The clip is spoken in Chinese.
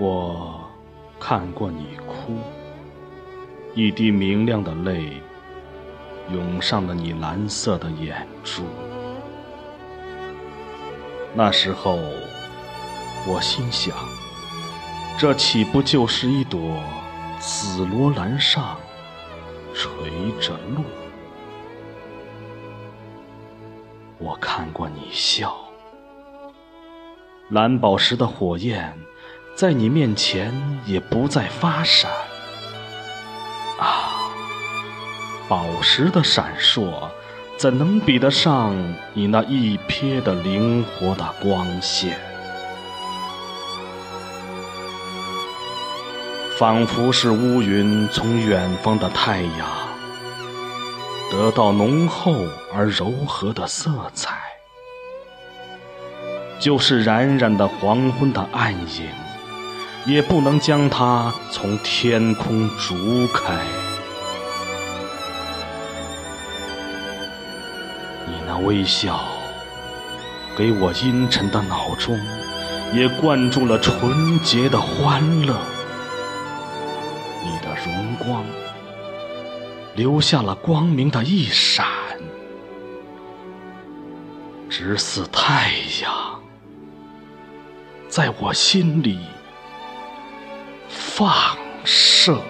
我看过你哭，一滴明亮的泪涌上了你蓝色的眼珠。那时候，我心想，这岂不就是一朵紫罗兰上垂着露？我看过你笑，蓝宝石的火焰。在你面前也不再发闪，啊，宝石的闪烁怎能比得上你那一瞥的灵活的光线？仿佛是乌云从远方的太阳得到浓厚而柔和的色彩，就是冉冉的黄昏的暗影。也不能将它从天空逐开。你那微笑，给我阴沉的脑中也灌注了纯洁的欢乐。荣光，留下了光明的一闪，直似太阳，在我心里。放射。